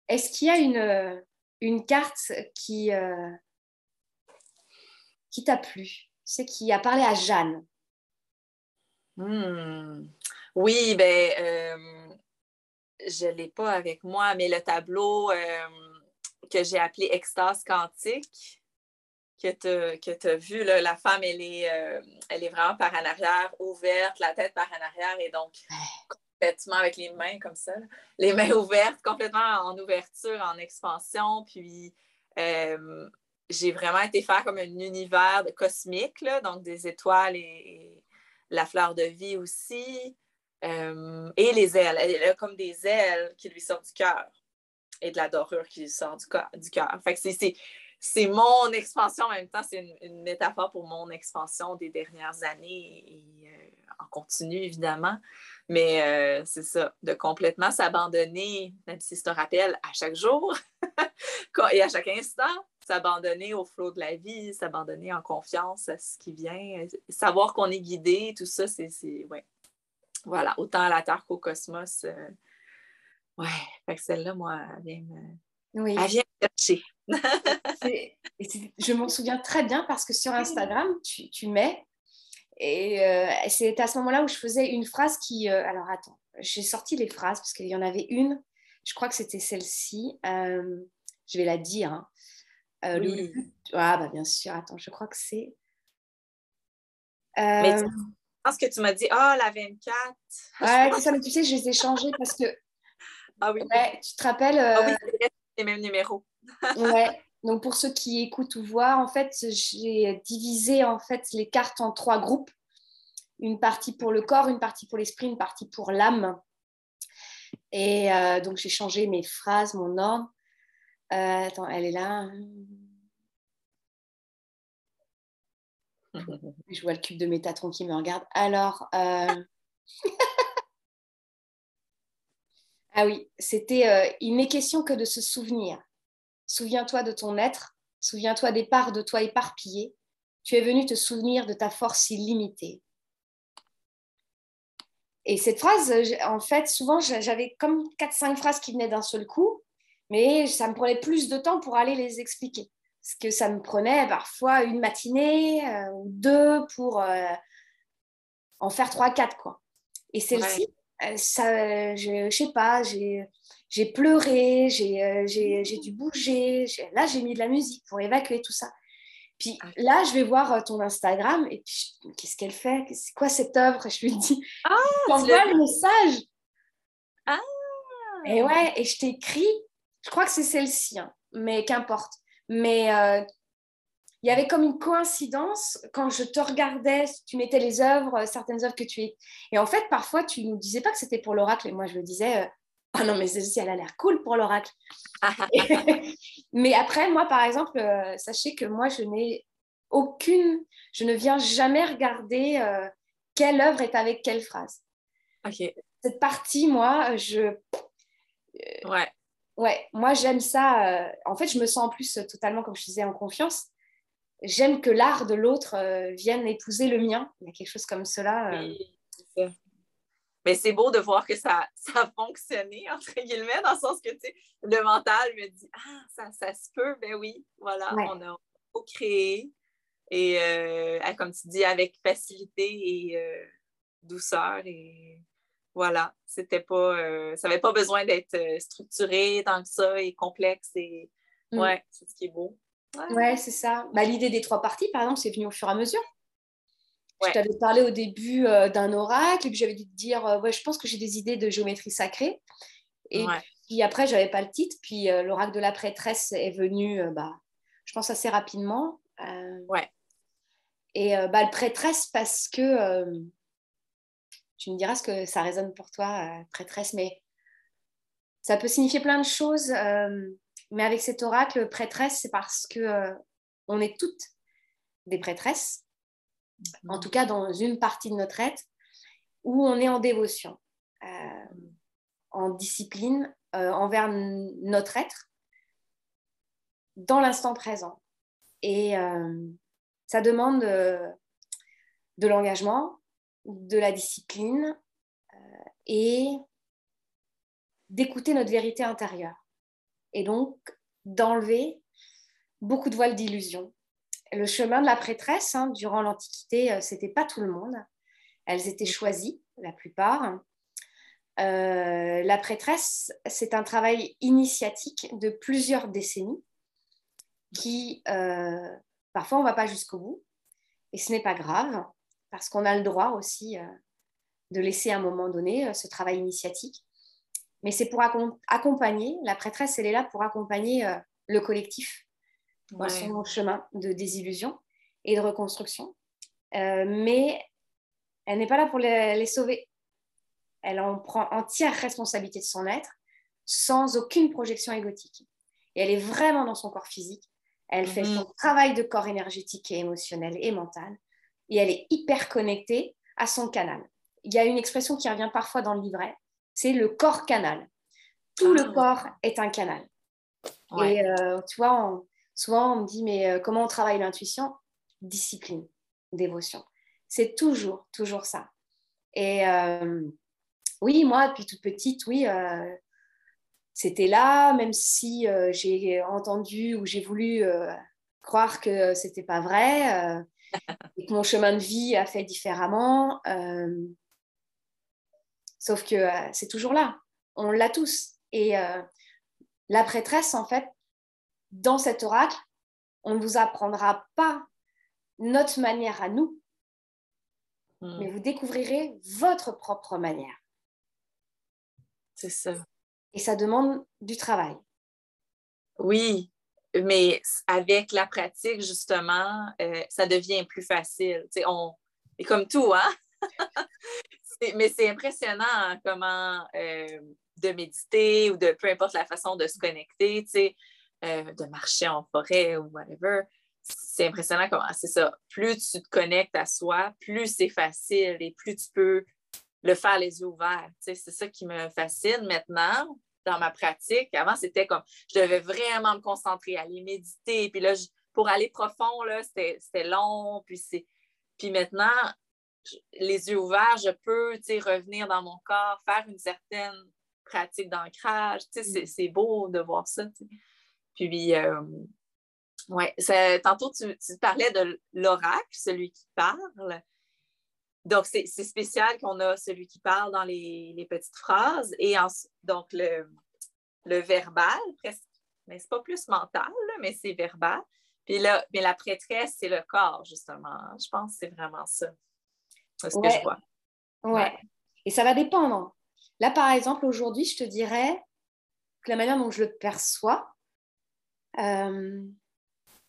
est-ce qu'il y a une, une carte qui, euh, qui t'a plu? C'est qui a parlé à Jeanne? Hmm. Oui, ben, euh, je ne l'ai pas avec moi, mais le tableau que j'ai appelé Extase quantique, que tu as vu, la femme, elle est, euh, elle est vraiment par en arrière, ouverte, la tête par en arrière et donc complètement avec les mains comme ça, les mains ouvertes, complètement en ouverture, en expansion. Puis euh, j'ai vraiment été faire comme un univers cosmique, là, donc des étoiles et, la fleur de vie aussi. Euh, et les ailes. Elle a comme des ailes qui lui sortent du cœur et de la dorure qui lui sort du cœur. Fait que c'est c'est mon expansion en même temps, c'est une, métaphore pour mon expansion des dernières années et euh, en continu, évidemment. Mais euh, c'est ça, de complètement s'abandonner, même si ça te rappelle à chaque jour et à chaque instant, s'abandonner au flot de la vie, s'abandonner en confiance à ce qui vient, savoir qu'on est guidé, tout ça, c'est, ouais. Voilà, autant à la Terre qu'au cosmos. Euh, ouais, fait que celle-là, moi, elle vient me, oui. elle vient me chercher je m'en souviens très bien parce que sur Instagram, tu, mets, et euh, c'est à ce moment-là où je faisais une phrase qui... Euh, alors attends, j'ai sorti les phrases parce qu'il y en avait une, je crois que c'était celle-ci, euh, je vais la dire. Hein. Ah bah bien sûr, attends, je crois que c'est... Mais tu... Je pense que tu m'as dit, ah, la 24. Ouais, c'est ça, mais tu sais, je les ai changés parce que. Ah oui. tu te rappelles. Ah oui, les mêmes numéros ouais. Donc pour ceux qui écoutent ou voient, en fait, j'ai divisé en fait les cartes en trois groupes. Une partie pour le corps, une partie pour l'esprit, une partie pour l'âme. Et euh, donc j'ai changé mes phrases, mon ordre. Euh, attends, elle est là. Je vois le cube de Métatron qui me regarde. Alors, euh, ah oui, c'était il n'est question que de se souvenir. Souviens-toi de ton être, souviens-toi des parts de toi éparpillées. Tu es venu te souvenir de ta force illimitée. Et cette phrase, en fait, souvent, j'avais comme 4-5 phrases qui venaient d'un seul coup, mais ça me prenait plus de temps pour aller les expliquer. Parce que ça me prenait parfois une matinée euh, ou deux pour euh, en faire 3-4, quoi. Et celle-ci, euh, ça, je, je sais pas, j'ai j'ai pleuré, euh, j'ai dû bouger. Là, j'ai mis de la musique pour évacuer tout ça. Puis ah. là, je vais voir euh, ton Instagram et puis qu'est-ce qu'elle fait? C'est quoi cette œuvre? Je lui dis, ah, t'envoies le message. Ah. Et ouais, et je t'écris. Je crois que c'est celle-ci, hein, mais qu'importe. Mais euh, il y avait comme une coïncidence quand je te regardais, tu mettais les œuvres, certaines œuvres que tu es. Et en fait, parfois, tu ne disais pas que c'était pour l'oracle. Et moi, je le disais, ah non, mais celle-ci, elle a l'air cool pour l'oracle. mais après, moi, par exemple, euh, sachez que moi, je n'ai aucune, je ne viens jamais regarder euh, quelle œuvre est avec quelle phrase. Cette partie, moi, je. Euh, ouais. Ouais, moi, j'aime ça. en fait, je me sens en plus totalement, comme je disais, en confiance. J'aime que l'art de l'autre vienne épouser le mien. Il y a quelque chose comme cela. Oui, mais c'est beau de voir que ça, ça a fonctionné, entre guillemets, dans le sens que, tu sais, le mental me dit, ah, ça, ça se peut, ben oui, voilà, on a co-créé. Et euh, comme tu dis, avec facilité et euh, douceur. Et voilà, c'était pas, euh, ça n'avait pas besoin d'être structuré tant que ça et complexe. Et mm. ouais, c'est ce qui est beau. Ouais, c'est ça. Bah, L'idée des trois parties, par exemple, c'est venu au fur et à mesure. Je t'avais parlé au début d'un oracle et puis j'avais dû te dire, ouais, je pense que j'ai des idées de géométrie sacrée. Et puis après, j'avais pas le titre. Puis l'oracle de la prêtresse est venu, bah, je pense, assez rapidement. ouais. Et euh, bah, le prêtresse, parce que euh, tu me diras ce que ça résonne pour toi, euh, prêtresse, mais ça peut signifier plein de choses. Mais avec cet oracle, prêtresse, c'est parce que on est toutes des prêtresses, en tout cas dans une partie de notre être, où on est en dévotion, en discipline envers notre être, dans l'instant présent. Et ça demande euh, de l'engagement, de la discipline euh, et d'écouter notre vérité intérieure. Et donc d'enlever beaucoup de voiles d'illusion. Le chemin de la prêtresse, hein, durant l'Antiquité, euh, c'était pas tout le monde. Elles étaient choisies, la plupart. la prêtresse, c'est un travail initiatique de plusieurs décennies qui Parfois, on ne va pas jusqu'au bout. Et ce n'est pas grave, parce qu'on a le droit aussi euh, de laisser à un moment donné euh, ce travail initiatique. Mais c'est pour accompagner, la prêtresse, elle est là pour accompagner euh, le collectif dans son chemin de désillusion et de reconstruction. mais elle n'est pas là pour les, les, sauver. Elle en prend entière responsabilité de son être, sans aucune projection égotique. Et elle est vraiment dans son corps physique. Elle fait son mhm. travail de corps énergétique et émotionnel et mental. Et elle est hyper connectée à son canal. Il y a une expression qui revient parfois dans le livret, c'est le corps canal. Tout le ah. corps est un canal. Et euh, tu vois, souvent on me dit, mais euh, comment on travaille l'intuition? Discipline, dévotion. C'est toujours, toujours ça. Et euh, oui, moi, depuis toute petite, oui, c'était là, même si j'ai entendu ou j'ai voulu croire que c'était pas vrai et que mon chemin de vie a fait différemment. Sauf que c'est toujours là, on l'a tous. Et la prêtresse, en fait, dans cet oracle, on ne vous apprendra pas notre manière à nous, hmm. mais vous découvrirez votre propre manière. C'est ça. Et ça demande du travail. Oui, mais avec la pratique, justement, euh, ça devient plus facile. C'est on... comme tout, hein? mais c'est impressionnant hein, comment euh, de méditer ou de peu importe la façon de se connecter, euh, de marcher en forêt ou whatever. C'est impressionnant comment c'est ça. Plus tu te connectes à soi, plus c'est facile et plus tu peux le faire les yeux ouverts. C'est ça qui me fascine maintenant dans ma pratique. Avant, c'était comme, je devais vraiment me concentrer, aller méditer. Puis là, pour aller profond, c'était long. Puis, puis maintenant, les yeux ouverts, je peux revenir dans mon corps, faire une certaine pratique d'ancrage. C'est beau de voir ça. Puis, euh, ouais, tantôt, tu, parlais de l'oracle, celui qui parle. Donc, c'est spécial qu'on a celui qui parle dans les, petites phrases et donc le, verbal, presque, mais c'est pas plus mental, mais c'est verbal. Puis là, mais la prêtresse, c'est le corps, justement. Je pense que c'est vraiment ça. C'est ce que je vois. Ouais. Et ça va dépendre. Là, par exemple, aujourd'hui, je te dirais que la manière dont je le perçois, euh,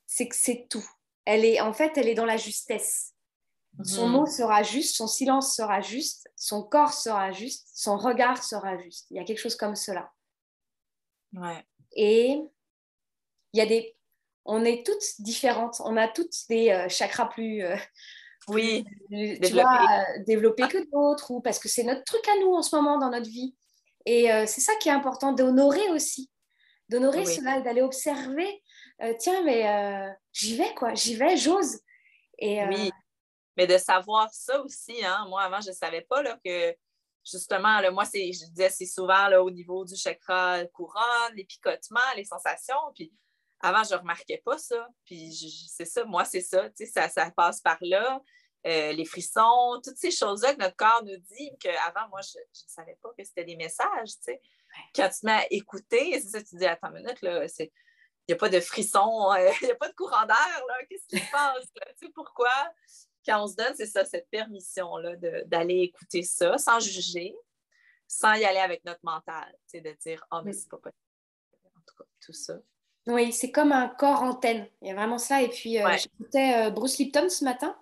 c'est que c'est tout. Elle est, en fait, elle est dans la justesse. Son mhm. mot sera juste, son silence sera juste, son corps sera juste, son regard sera juste. Il y a quelque chose comme cela. Et il y a des, on est toutes différentes. On a toutes des euh, chakras plus, euh, oui, tu développés que d'autres, ou parce que c'est notre truc à nous en ce moment dans notre vie. Et euh, c'est ça qui est important d'honorer aussi, d'honorer cela, d'aller observer. tiens, mais j'y vais quoi, j'y vais, j'ose. Et oui mais de savoir ça aussi, hein. moi avant, je ne savais pas là, que justement, là, moi, c'est, je disais, c'est souvent là, au niveau du chakra couronne, les picotements, les sensations. Puis avant, je ne remarquais pas ça. Puis c'est ça, moi, c'est ça, ça, ça passe par là. Euh, les frissons, toutes ces choses-là que notre corps nous dit, qu'avant, moi, je ne savais pas que c'était des messages. Quand tu te mets à écouter, c'est ça, tu dis, attends une minute, là, c'est. Il n'y a pas de frissons, euh, il n'y a pas de courant d'air, Qu'est-ce qui se passe? Tu sais, pourquoi? Quand on se donne, c'est ça, cette permission-là d'aller écouter ça sans juger, sans y aller avec notre mental, tu sais, de dire, oh, mais c'est pas possible. En tout cas, tout ça. Oui, c'est comme un corps antenne. Il y a vraiment ça. Et puis, euh, j'écoutais Bruce Lipton ce matin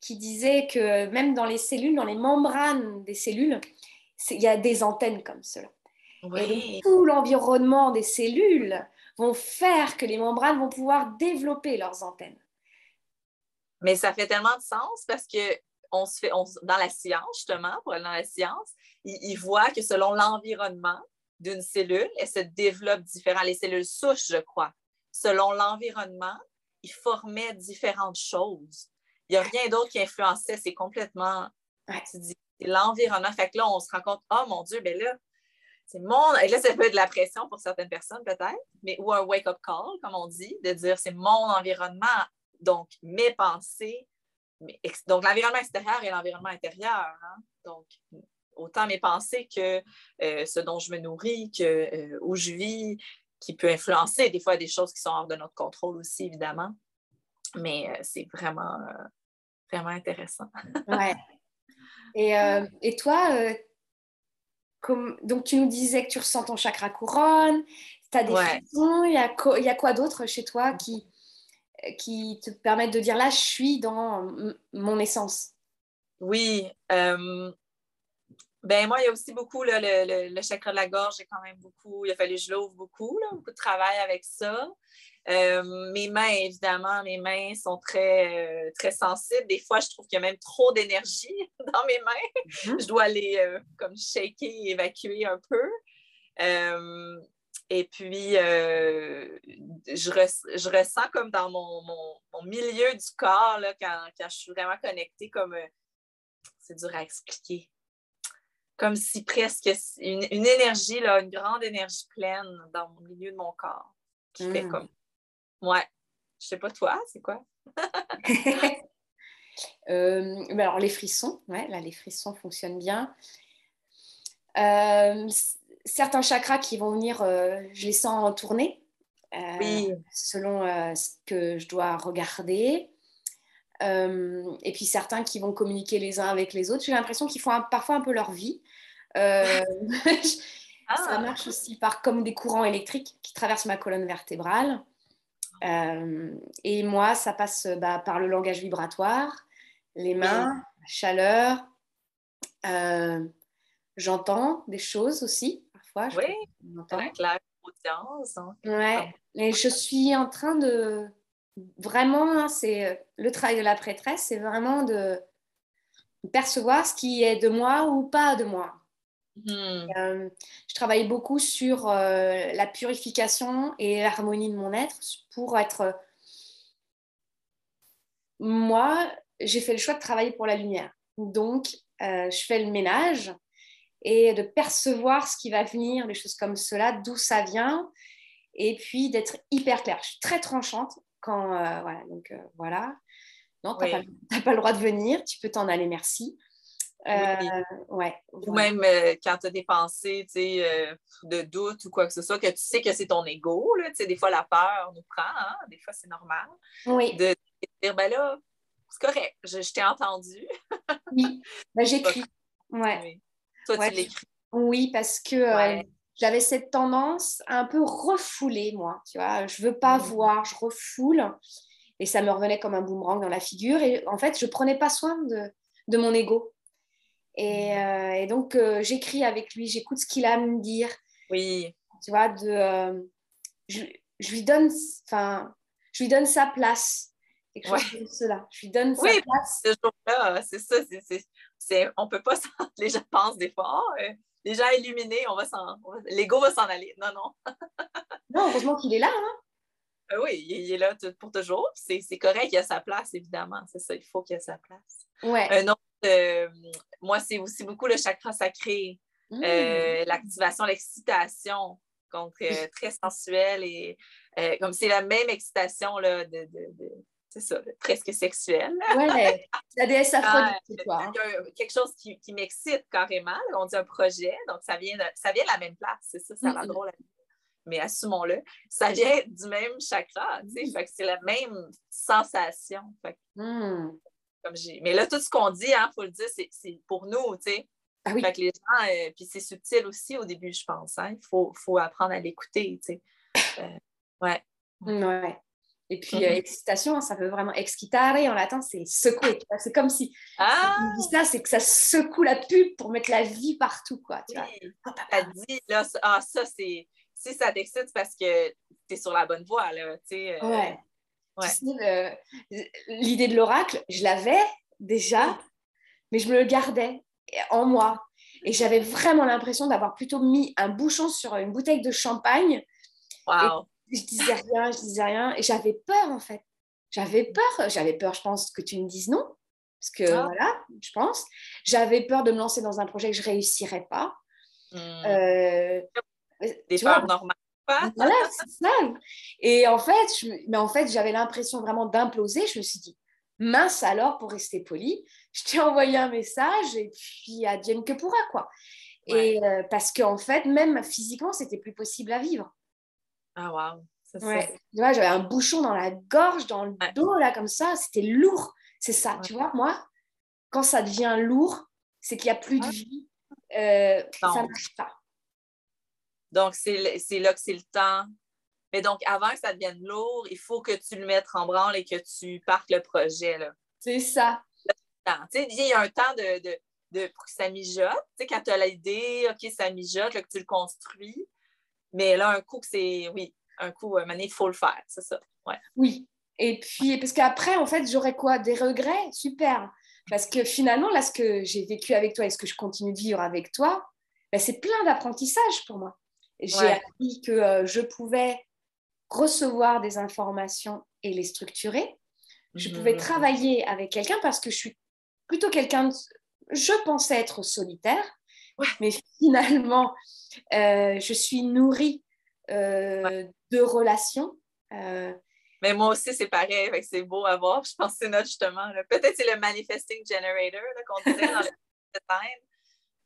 qui disait que même dans les cellules, dans les membranes des cellules, il y a des antennes comme cela. Et tout l'environnement des cellules vont faire que les membranes vont pouvoir développer leurs antennes. Mais ça fait tellement de sens parce que on se fait, dans la science, justement, pour aller dans la science, ils, voient que selon l'environnement d'une cellule, elle se développe différemment. Les cellules souches, je crois, selon l'environnement, ils formaient différentes choses. Il n'y a rien d'autre qui influençait. C'est complètement. Tu dis, c'est l'environnement. Fait que là, on se rend compte, oh mon Dieu, ben là, c'est mon. Et là, ça peut être de la pression pour certaines personnes, peut-être, mais ou un wake-up call, comme on dit, de dire c'est mon environnement, donc mes pensées. Donc, l'environnement extérieur et l'environnement intérieur. Hein. Donc, autant mes pensées que euh, ce dont je me nourris, que euh, où je vis, qui peut influencer des fois des choses qui sont hors de notre contrôle aussi, évidemment. Mais euh, c'est vraiment vraiment intéressant. ouais. Et, et toi, comme, donc tu nous disais que tu ressens ton chakra couronne, tu as des frissons, il y a, quoi d'autre chez toi qui, qui te permettent de dire là, je suis dans mon essence? Oui. Euh, ben moi, il y a aussi beaucoup le, le, le, chakra de la gorge, j'ai quand même beaucoup, il a fallu que je l'ouvre beaucoup, là, beaucoup de travail avec ça. Euh, mes mains, évidemment, mes mains sont très, euh, très sensibles. Des fois, je trouve qu'il y a même trop d'énergie dans mes mains. Mhm. Je dois les euh, comme shaker et évacuer un peu. et puis, je, je, ressens comme dans mon, mon, milieu du corps, là, quand, quand, je suis vraiment connectée, comme c'est dur à expliquer. Comme si presque une, une, énergie, là, une grande énergie pleine dans le milieu de mon corps qui fait mm. comme Ouais. Je sais pas toi, c'est quoi? Euh, ben alors les frissons, ouais, là les frissons fonctionnent bien. Euh, certains chakras qui vont venir, euh, je les sens tourner selon ce que je dois regarder. Et puis certains qui vont communiquer les uns avec les autres. J'ai l'impression qu'ils font parfois un peu leur vie. Ça ah. marche aussi par comme des courants électriques qui traversent ma colonne vertébrale. Euh, et moi, ça passe bah, par le langage vibratoire, les mains, la chaleur. Euh, j'entends des choses aussi, parfois. Je oui, la audience. Hein. Ouais. Et je suis en train de vraiment, hein, c'est le travail de la prêtresse, c'est vraiment de percevoir ce qui est de moi ou pas de moi. Hmm. Euh, je travaille beaucoup sur euh, la purification et l'harmonie de mon être pour être... Moi, j'ai fait le choix de travailler pour la lumière. Donc, euh, je fais le ménage et de percevoir ce qui va venir, des choses comme cela, d'où ça vient, et puis d'être hyper claire. Je suis très tranchante quand... voilà, donc voilà. Non, tu n'as pas, pas, le droit de venir, tu peux t'en aller, merci. Euh, ouais, Ou même euh, quand tu as des pensées euh, de doute ou quoi que ce soit, que tu sais que c'est ton ego. Là, des fois, la peur nous prend, hein, des fois, c'est normal. Oui. De dire, ben là, c'est correct, je, t'ai entendu. oui, ben, j'écris. Ouais. Oui. Toi, tu l'écris. Oui, parce que j'avais cette tendance à un peu refouler, moi. Tu vois, je veux pas mmh. voir, je refoule. Et ça me revenait comme un boomerang dans la figure. Et en fait, je prenais pas soin de, de mon ego. Et, euh, et donc, euh, j'écris avec lui, j'écoute ce qu'il a à me dire. Oui. Tu vois, de, euh, je, je, lui donne, enfin, je lui donne sa place. Quelque chose comme cela. Je lui donne sa place. ce jour-là, c'est ça. C'est, on peut pas Les gens pensent des fois, oh, les gens illuminés, on va s'en, l'ego va s'en aller. Non, non. non, heureusement qu'il est là. Hein? oui, il, est là pour toujours. C'est, correct, il a sa place, évidemment. C'est ça, il faut qu'il ait sa place. Ouais. Un autre moi, c'est aussi beaucoup le chakra sacré, Mmh. l'activation, l'excitation. Donc, très sensuelle et comme c'est la même excitation là, de, c'est ça, presque sexuelle. Ouais, la déesse Aphrodite, quelque chose qui, qui m'excite carrément. On dit un projet, donc ça vient de, ça vient de la même place. C'est ça, ça va drôle à dire mais assumons-le, ça vient du même chakra, tu sais, fait que c'est la même sensation. Comme mais là, tout ce qu'on dit, il hein, faut le dire, c'est pour nous, tu sais. Ah oui. Fait que les gens, euh, puis c'est subtil aussi au début, je pense, hein. Il faut, faut, apprendre à l'écouter, tu sais. Euh, ouais. Ouais. Et puis, mm-hmm. euh, excitation, ça veut vraiment excitare en latin, c'est secouer. C'est comme si. Ah! ça, c'est que ça secoue la pub pour mettre la vie partout, quoi. Tu vois? dit, là, ah, ça, c'est si ça t'excite, parce que tu es sur la bonne voie. Là, euh, ouais. L'idée de l'oracle, je l'avais déjà, mais je me le gardais en moi. Et j'avais vraiment l'impression d'avoir plutôt mis un bouchon sur une bouteille de champagne. Wow. Je disais rien, je disais rien. Et j'avais peur, en fait. J'avais peur. J'avais peur, je pense, que tu me dises non. Parce que, ah. voilà, je pense. J'avais peur de me lancer dans un projet que je ne réussirais pas. Hmm. Euh, des peurs normales. Voilà, c'est ça. Et en fait, mais en fait, j'avais l'impression vraiment d'imploser. Je me suis dit, mince alors, pour rester poli, je t'ai envoyé un message et puis advienne que pourra, quoi. Et euh, parce qu'en fait, même physiquement, c'était plus possible à vivre. Ah, waouh. Ouais. J'avais un bouchon dans la gorge, dans le dos, là, comme ça. C'était lourd. C'est ça, tu vois, moi, quand ça devient lourd, c'est qu'il n'y a plus de vie. Euh, ça ne marche pas. Donc, c'est là que c'est le temps. Mais donc, avant que ça devienne lourd, il faut que tu le mettes en branle et que tu partes le projet. C'est ça. Il y a un temps de, de, pour que ça mijote. quand tu as l'idée, OK, ça mijote, là, que tu le construis. Mais là, un coup que c'est, oui, un coup, il faut le faire, c'est ça. Ouais. Oui. Et puis, parce qu'après, en fait, j'aurais quoi? Des regrets? Super. Parce que finalement, là, ce que j'ai vécu avec toi et ce que je continue de vivre avec toi, ben, c'est plein d'apprentissage pour moi. J'ai appris que euh, je pouvais recevoir des informations et les structurer. Je mhm. pouvais travailler avec quelqu'un parce que je suis plutôt quelqu'un, je pensais être solitaire, mais finalement, euh, je suis nourrie euh, de relations. Mais moi aussi, c'est pareil, c'est beau à voir. Je pense que c'est notre justement. Peut-être c'est le manifesting generator qu'on disait dans le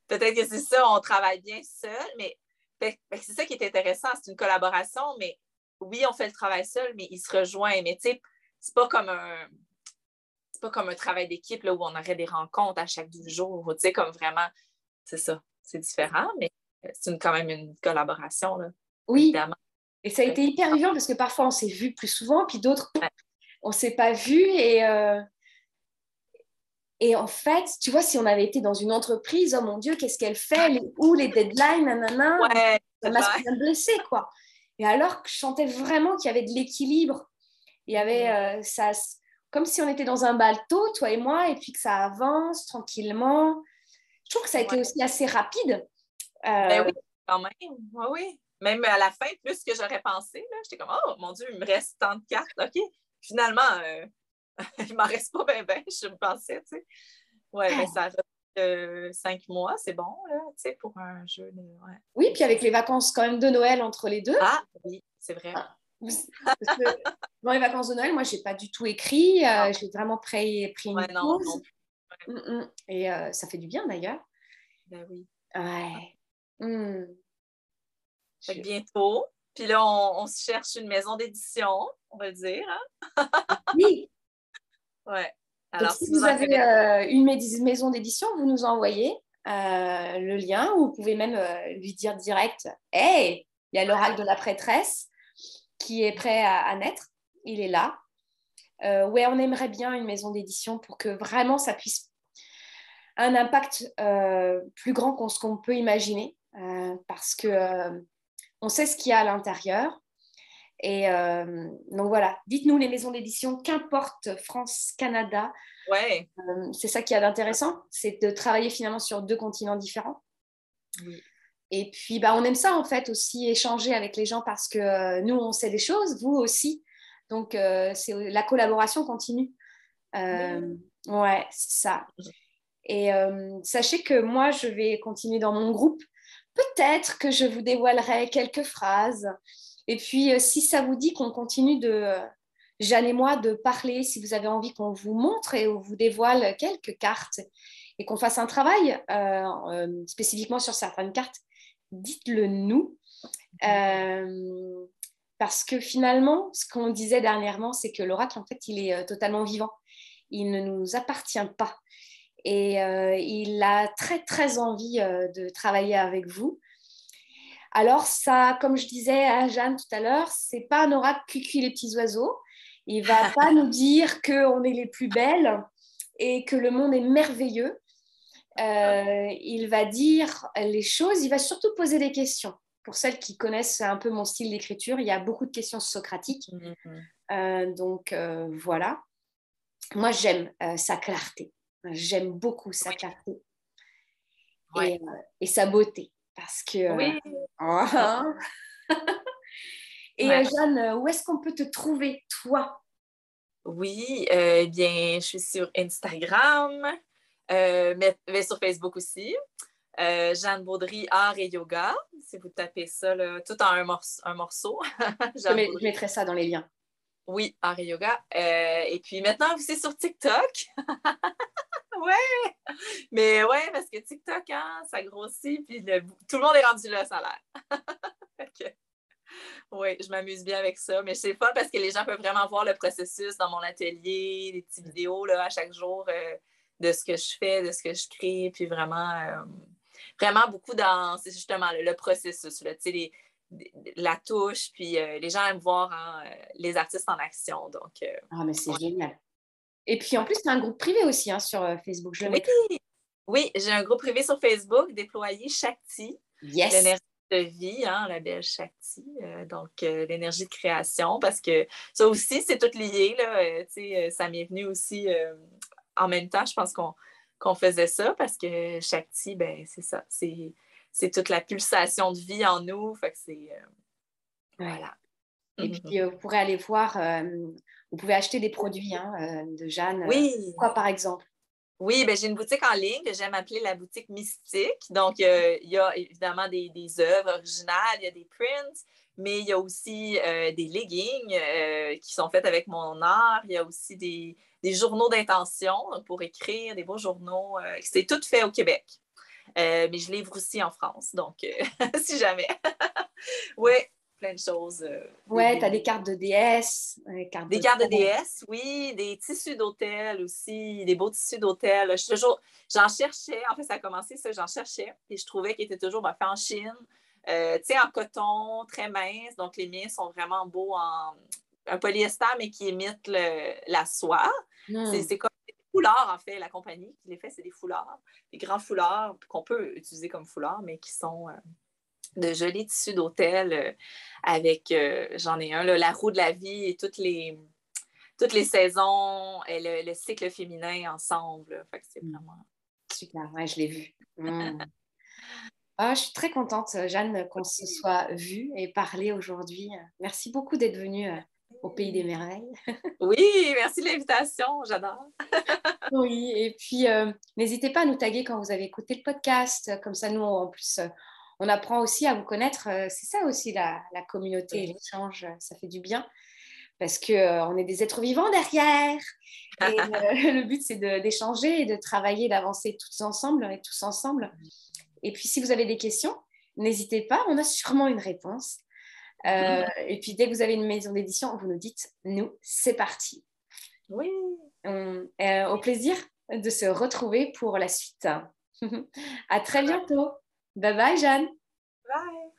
Peut-être que c'est ça, on travaille bien seul, mais c'est ça qui est intéressant, c'est une collaboration, mais oui, on fait le travail seul, mais il se rejoint. Mais tu sais, c'est pas comme un. C'est pas comme un travail d'équipe où on aurait des rencontres à chaque deux jours. Tu sais, comme vraiment, c'est ça. C'est différent, mais c'est quand même une collaboration. Là, oui. Et ça a été hyper vivant parce que parfois on s'est vu plus souvent, puis d'autres, on ne s'est pas vu. Et, euh, et en fait, tu vois, si on avait été dans une entreprise, oh mon Dieu, qu'est-ce qu'elle fait? Les, Où les deadlines nanana, ouais, Ça m'a bien blessée, quoi. Et alors que je sentais vraiment qu'il y avait de l'équilibre. Il y avait euh, ça, comme si on était dans un bateau, toi et moi, et puis que ça avance tranquillement. Je trouve que ça a été aussi assez rapide. Euh, ben oui, quand même. Oui, oui. Même à la fin, plus que j'aurais pensé. J'étais comme, oh mon Dieu, il me reste tant de cartes. OK. Finalement, euh, il m'en reste pas bien, ben, je me pensais, tu sais. Ouais, mais ça fait euh, cinq mois, c'est bon, là, tu sais, pour un jeu. De... Ouais. Oui, puis avec les vacances quand même de Noël entre les deux. Ah, oui, c'est vrai. Ah. dans les vacances de Noël, moi, je n'ai pas du tout écrit. Euh, j'ai vraiment pris, pris une pause. Mm. Et euh, ça fait du bien, d'ailleurs. Ben oui. Ouais. Mm. bientôt. Puis là, on, on, se cherche une maison d'édition, on va le dire. Hein? oui. Ouais. Alors, si, vous, avez euh, une maison d'édition, vous nous envoyez euh, le lien ou vous pouvez même euh, lui dire direct Hey, il y a l'oracle de la prêtresse qui est prêt à, naître. Il est là. ouais, on aimerait bien une maison d'édition pour que vraiment ça puisse un impact plus grand qu'on ce qu'on peut imaginer parce que on sait ce qu'il y a à l'intérieur. Et euh, donc voilà, dites-nous les maisons d'édition, qu'importe France, Canada. Ouais. Euh, c'est ça qui est d'intéressant, c'est de travailler finalement sur deux continents différents. Et puis, bah, on aime ça en fait aussi, échanger avec les gens parce que euh, nous, on sait des choses, vous aussi. Donc, c'est la collaboration continue. Ouais, c'est ça. Et sachez que moi, je vais continuer dans mon groupe. Peut-être que je vous dévoilerai quelques phrases. Et puis, si ça vous dit qu'on continue de, Jeanne et moi, de parler, si vous avez envie qu'on vous montre et on vous dévoile quelques cartes et qu'on fasse un travail spécifiquement sur certaines cartes, dites-le nous. Euh, parce que finalement, ce qu'on disait dernièrement, c'est que l'oracle, en fait, il est euh, totalement vivant. Il ne nous appartient pas. Et euh, il a très, très envie de travailler avec vous. Alors, ça, comme je disais à Jeanne tout à l'heure, c'est pas un oracle cucu les petits oiseaux. Il va pas nous dire qu'on est les plus belles et que le monde est merveilleux. il va dire les choses, il va surtout poser des questions pour celles qui connaissent un peu mon style d'écriture, il y a beaucoup de questions socratiques. Mhm. Euh, donc euh, voilà. Moi, j'aime euh, sa clarté. J'aime beaucoup sa clarté et, sa beauté. Parce que. Oui. et Jeanne, où est-ce qu'on peut te trouver, toi? Oui, eh bien, je suis sur Instagram, mais, mais sur Facebook aussi. Euh, Jeanne Baudry, art et yoga. Si vous tapez ça, tout en un, morceau. Un morceau. je, mettrai ça dans les liens. Oui, art et yoga. Euh, et puis maintenant, vous êtes sur TikTok. ouais! Mais ouais, parce que TikTok, hein, ça grossit, puis tout le monde est rendu là, ça a l'air. Oui, je m'amuse bien avec ça, mais c'est pas parce que les gens peuvent vraiment voir le processus dans mon atelier, des petites vidéos là, à chaque jour euh, de ce que je fais, de ce que je crée, puis vraiment, vraiment beaucoup dans, justement le, processus, là, les, la touche, puis euh, les gens aiment voir hein, euh, les artistes en action. Donc, euh, ah, mais c'est génial. Et puis en plus, tu as un groupe privé aussi hein, sur Facebook. Je oui, oui j'ai un groupe privé sur Facebook déployé Shakti. Yes. L'énergie de vie, hein, la belle Shakti, donc l'énergie de création, parce que ça aussi, c'est tout lié. Là, ça m'est venu aussi en même temps. Je pense qu'on faisait ça parce que Shakti, ben, c'est ça. C'est toute la pulsation de vie en nous. Fait que c'est. Euh, voilà. Et puis, mm-hmm. euh, vous pourrez aller voir, euh, vous pouvez acheter des produits hein, de Jeanne. Oui. quoi, par exemple? Oui, ben, j'ai une boutique en ligne que j'aime appeler la boutique mystique. Donc, il y a évidemment des, des, œuvres originales, il y a des prints, mais il y a aussi des leggings qui sont faits avec mon art. Il y a aussi des, des journaux d'intention pour écrire, des beaux journaux. Euh, c'est tout fait au Québec. Euh, mais je livre aussi en France, donc euh, si jamais. oui, plein de choses. oui, tu as des cartes de DS. des cartes de DS, oui, des tissus d'hôtel aussi, des beaux tissus d'hôtel. toujours, j'en cherchais, en fait, ça a commencé ça, j'en cherchais, et je trouvais qu'ils étaient toujours ben, faits en Chine. tu sais, en coton, très mince. Donc, les miens sont vraiment beaux en un polyester, mais qui imite la soie. Hmm. C'est comme des foulards, en fait. La compagnie qui les fait, c'est des foulards, des grands foulards qu'on peut utiliser comme foulards, mais qui sont euh, de jolis tissus d'hôtel euh, avec, euh, j'en ai un, la roue de la vie et toutes les, toutes les saisons et le, cycle féminin ensemble. C'est hmm. vraiment... Super, ouais, je l'ai vu. Hmm. Ah, je suis très contente, Jeanne, qu'on se soit vue et parlé aujourd'hui. Merci beaucoup d'être venue au Pays des Merveilles. oui, merci de l'invitation, j'adore. oui, et puis euh, n'hésitez pas à nous taguer quand vous avez écouté le podcast, comme ça nous, en plus, euh, on apprend aussi à vous connaître. Euh, c'est ça aussi la, communauté et l'échange, ça fait du bien. Parce qu'on est des êtres vivants derrière. Et le but, c'est d'échanger et de travailler, d'avancer tous ensemble et tous ensemble. Et puis, si vous avez des questions, n'hésitez pas, on a sûrement une réponse. Euh, et puis dès que vous avez une maison d'édition, vous nous dites, nous, c'est parti. Oui. Euh, au plaisir de se retrouver pour la suite. à très bientôt. Bye bye, Jeanne. Bye.